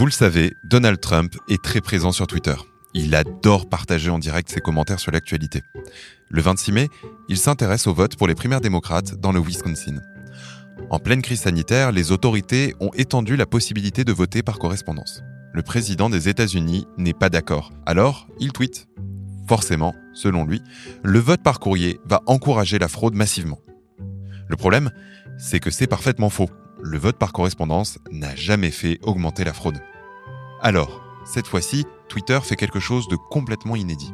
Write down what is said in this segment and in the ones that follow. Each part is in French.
Vous le savez, Donald Trump est très présent sur Twitter. Il adore partager en direct ses commentaires sur l'actualité. Le 26 mai, il s'intéresse au vote pour les primaires démocrates dans le Wisconsin. En pleine crise sanitaire, les autorités ont étendu la possibilité de voter par correspondance. Le président des États-Unis n'est pas d'accord, alors il tweet. Forcément, selon lui, le vote par courrier va encourager la fraude massivement. Le problème, c'est que c'est parfaitement faux. Le vote par correspondance n'a jamais fait augmenter la fraude. Alors, cette fois-ci, Twitter fait quelque chose de complètement inédit.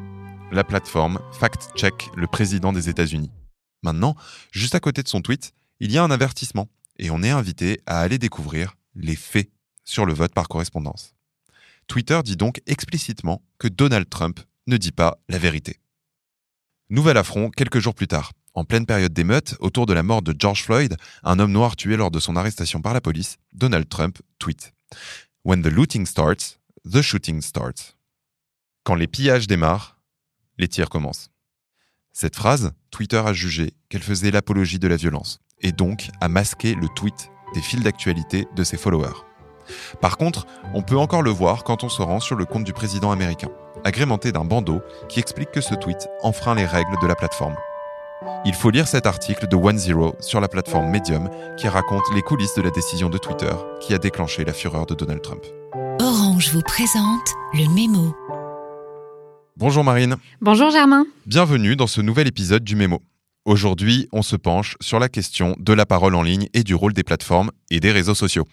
La plateforme fact-check le président des États-Unis. Maintenant, juste à côté de son tweet, il y a un avertissement et on est invité à aller découvrir les faits sur le vote par correspondance. Twitter dit donc explicitement que Donald Trump ne dit pas la vérité. Nouvel affront quelques jours plus tard. En pleine période d'émeute, autour de la mort de George Floyd, un homme noir tué lors de son arrestation par la police, Donald Trump tweet When the looting starts, the shooting starts. Quand les pillages démarrent, les tirs commencent. Cette phrase, Twitter a jugé qu'elle faisait l'apologie de la violence, et donc a masqué le tweet des fils d'actualité de ses followers. Par contre, on peut encore le voir quand on se rend sur le compte du président américain, agrémenté d'un bandeau qui explique que ce tweet enfreint les règles de la plateforme. Il faut lire cet article de One Zero sur la plateforme Medium qui raconte les coulisses de la décision de Twitter qui a déclenché la fureur de Donald Trump. Orange vous présente le mémo. Bonjour Marine. Bonjour Germain. Bienvenue dans ce nouvel épisode du mémo. Aujourd'hui, on se penche sur la question de la parole en ligne et du rôle des plateformes et des réseaux sociaux.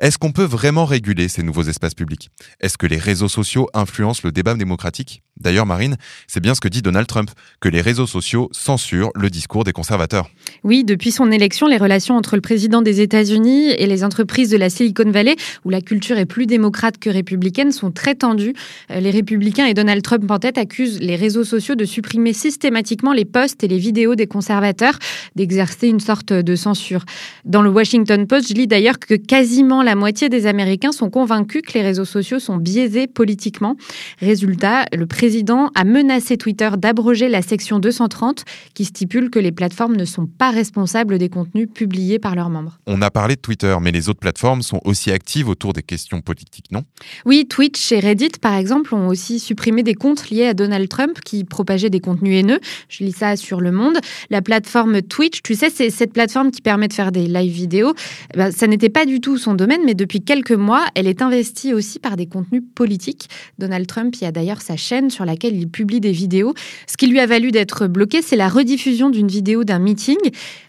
Est-ce qu'on peut vraiment réguler ces nouveaux espaces publics? Est-ce que les réseaux sociaux influencent le débat démocratique? D'ailleurs, Marine, c'est bien ce que dit Donald Trump, que les réseaux sociaux censurent le discours des conservateurs. Oui, depuis son élection, les relations entre le président des États-Unis et les entreprises de la Silicon Valley, où la culture est plus démocrate que républicaine, sont très tendues. Euh, les républicains et Donald Trump en tête accusent les réseaux sociaux de supprimer systématiquement les posts et les vidéos des conservateurs, d'exercer une sorte de censure. Dans le Washington Post, je lis d'ailleurs que quasiment la moitié des Américains sont convaincus que les réseaux sociaux sont biaisés politiquement. Résultat, le président a menacé Twitter d'abroger la section 230 qui stipule que les plateformes ne sont pas responsables des contenus publiés par leurs membres. On a parlé de Twitter, mais les autres plateformes sont aussi actives autour des questions politiques, non? Oui, Twitch et Reddit, par exemple, ont aussi supprimé des comptes liés à Donald Trump qui propageaient des contenus haineux. Je lis ça sur Le Monde. La plateforme Twitch, tu sais, c'est cette plateforme qui permet de faire des live vidéos. Eh ben, ça n'était pas du tout son domaine, mais depuis quelques mois, elle est investie aussi par des contenus politiques. Donald Trump y a d'ailleurs sa chaîne sur laquelle il publie des vidéos. Ce qui lui a valu d'être bloqué, c'est la rediffusion d'une vidéo d'un meeting.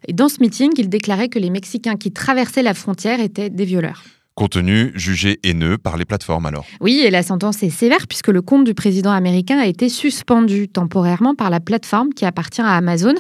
Et dans ce meeting, il déclarait que les Mexicains qui traversaient la frontière étaient des violeurs. Contenu jugé haineux par les plateformes alors? Oui, et la sentence est sévère puisque le compte du président américain a été suspendu temporairement par la plateforme qui appartient à Amazon.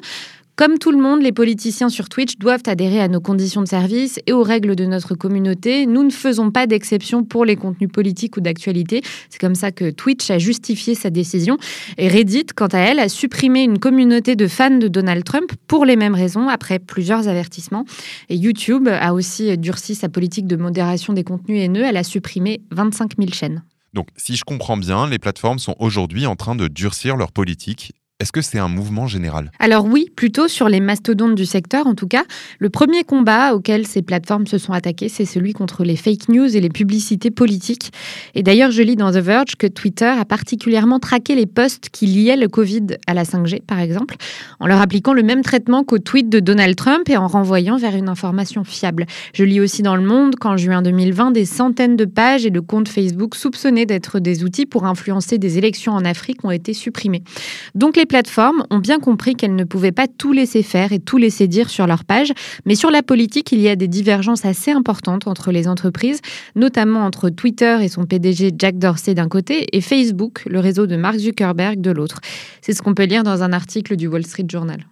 Comme tout le monde, les politiciens sur Twitch doivent adhérer à nos conditions de service et aux règles de notre communauté. Nous ne faisons pas d'exception pour les contenus politiques ou d'actualité. C'est comme ça que Twitch a justifié sa décision. Et Reddit, quant à elle, a supprimé une communauté de fans de Donald Trump pour les mêmes raisons, après plusieurs avertissements. Et YouTube a aussi durci sa politique de modération des contenus haineux. Elle a supprimé 25 000 chaînes. Donc, si je comprends bien, les plateformes sont aujourd'hui en train de durcir leur politique est-ce que c'est un mouvement général? Alors oui, plutôt sur les mastodontes du secteur en tout cas. Le premier combat auquel ces plateformes se sont attaquées, c'est celui contre les fake news et les publicités politiques. Et d'ailleurs, je lis dans The Verge que Twitter a particulièrement traqué les posts qui liaient le Covid à la 5G, par exemple, en leur appliquant le même traitement qu'au tweet de Donald Trump et en renvoyant vers une information fiable. Je lis aussi dans Le Monde qu'en juin 2020, des centaines de pages et de comptes Facebook soupçonnés d'être des outils pour influencer des élections en Afrique ont été supprimés. Donc les plateformes ont bien compris qu'elles ne pouvaient pas tout laisser faire et tout laisser dire sur leur page, mais sur la politique, il y a des divergences assez importantes entre les entreprises, notamment entre Twitter et son PDG Jack Dorsey d'un côté et Facebook, le réseau de Mark Zuckerberg de l'autre. C'est ce qu'on peut lire dans un article du Wall Street Journal.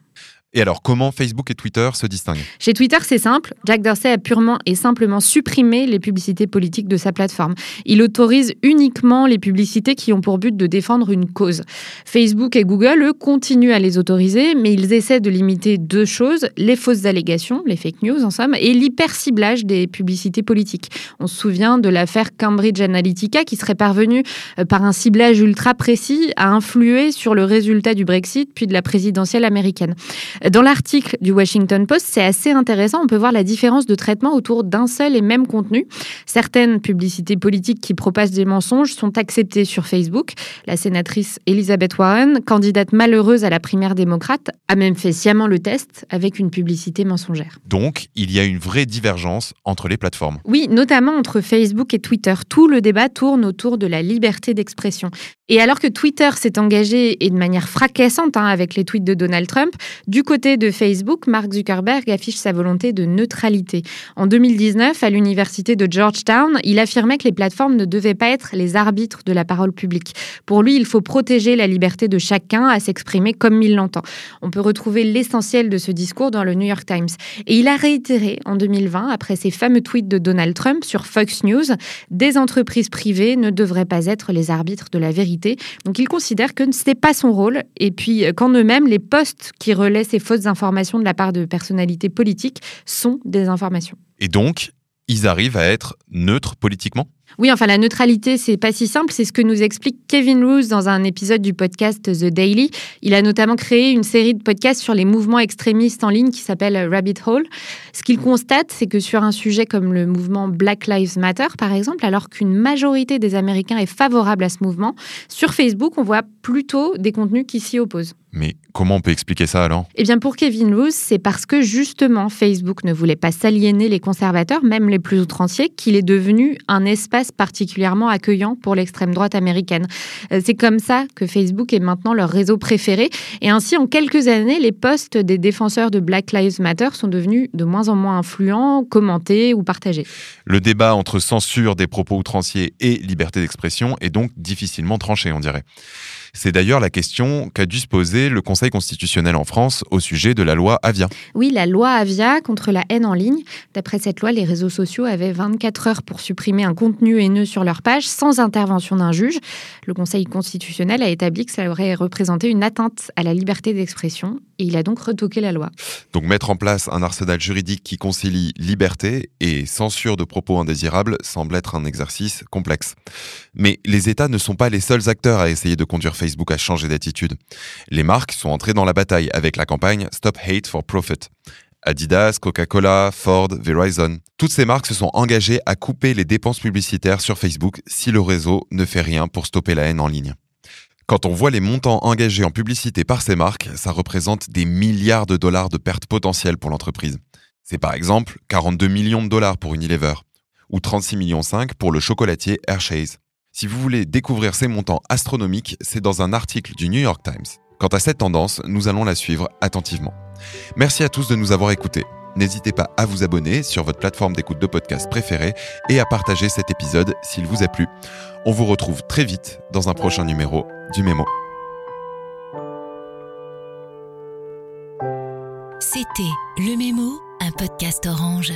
Et alors, comment Facebook et Twitter se distinguent? Chez Twitter, c'est simple. Jack Dorsey a purement et simplement supprimé les publicités politiques de sa plateforme. Il autorise uniquement les publicités qui ont pour but de défendre une cause. Facebook et Google, eux, continuent à les autoriser, mais ils essaient de limiter deux choses les fausses allégations, les fake news en somme, et l'hyperciblage des publicités politiques. On se souvient de l'affaire Cambridge Analytica qui serait parvenue euh, par un ciblage ultra précis à influer sur le résultat du Brexit puis de la présidentielle américaine. Dans l'article du Washington Post, c'est assez intéressant. On peut voir la différence de traitement autour d'un seul et même contenu. Certaines publicités politiques qui propagent des mensonges sont acceptées sur Facebook. La sénatrice Elizabeth Warren, candidate malheureuse à la primaire démocrate, a même fait sciemment le test avec une publicité mensongère. Donc, il y a une vraie divergence entre les plateformes. Oui, notamment entre Facebook et Twitter. Tout le débat tourne autour de la liberté d'expression. Et alors que Twitter s'est engagé et de manière fracassante hein, avec les tweets de Donald Trump, du côté de Facebook, Mark Zuckerberg affiche sa volonté de neutralité. En 2019, à l'université de Georgetown, il affirmait que les plateformes ne devaient pas être les arbitres de la parole publique. Pour lui, il faut protéger la liberté de chacun à s'exprimer comme il l'entend. On peut retrouver l'essentiel de ce discours dans le New York Times. Et il a réitéré en 2020, après ces fameux tweets de Donald Trump sur Fox News, des entreprises privées ne devraient pas être les arbitres de la vérité donc il considère que ce n'est pas son rôle et puis euh, qu'en eux-mêmes, les postes qui relaient ces fausses informations de la part de personnalités politiques sont des informations. Et donc, ils arrivent à être neutres politiquement? Oui, enfin la neutralité, c'est pas si simple. C'est ce que nous explique Kevin Roos dans un épisode du podcast The Daily. Il a notamment créé une série de podcasts sur les mouvements extrémistes en ligne qui s'appelle Rabbit Hole. Ce qu'il constate, c'est que sur un sujet comme le mouvement Black Lives Matter, par exemple, alors qu'une majorité des Américains est favorable à ce mouvement, sur Facebook, on voit plutôt des contenus qui s'y opposent. Mais comment on peut expliquer ça alors? Eh bien pour Kevin Roos, c'est parce que justement Facebook ne voulait pas s'aliéner les conservateurs, même les plus outranciers, qu'il est devenu un espace particulièrement accueillant pour l'extrême droite américaine. Euh, c'est comme ça que Facebook est maintenant leur réseau préféré. Et ainsi, en quelques années, les posts des défenseurs de Black Lives Matter sont devenus de moins en moins influents, commentés ou partagés. Le débat entre censure des propos outranciers et liberté d'expression est donc difficilement tranché, on dirait. C'est d'ailleurs la question qu'a dû se poser le Conseil constitutionnel en France au sujet de la loi Avia. Oui, la loi Avia contre la haine en ligne. D'après cette loi, les réseaux sociaux avaient 24 heures pour supprimer un contenu haineux sur leur page sans intervention d'un juge. Le Conseil constitutionnel a établi que ça aurait représenté une atteinte à la liberté d'expression et il a donc retoqué la loi. Donc mettre en place un arsenal juridique qui concilie liberté et censure de propos indésirables semble être un exercice complexe. Mais les États ne sont pas les seuls acteurs à essayer de conduire Facebook à changer d'attitude. Les marques sont entrées dans la bataille avec la campagne Stop Hate for Profit. Adidas, Coca-Cola, Ford, Verizon. Toutes ces marques se sont engagées à couper les dépenses publicitaires sur Facebook si le réseau ne fait rien pour stopper la haine en ligne. Quand on voit les montants engagés en publicité par ces marques, ça représente des milliards de dollars de pertes potentielles pour l'entreprise. C'est par exemple 42 millions de dollars pour Unilever ou 36 millions 5 pour le chocolatier Hershey's. Si vous voulez découvrir ces montants astronomiques, c'est dans un article du New York Times. Quant à cette tendance, nous allons la suivre attentivement. Merci à tous de nous avoir écoutés. N'hésitez pas à vous abonner sur votre plateforme d'écoute de podcast préférée et à partager cet épisode s'il vous a plu. On vous retrouve très vite dans un prochain numéro du Mémo. C'était Le Mémo, un podcast orange.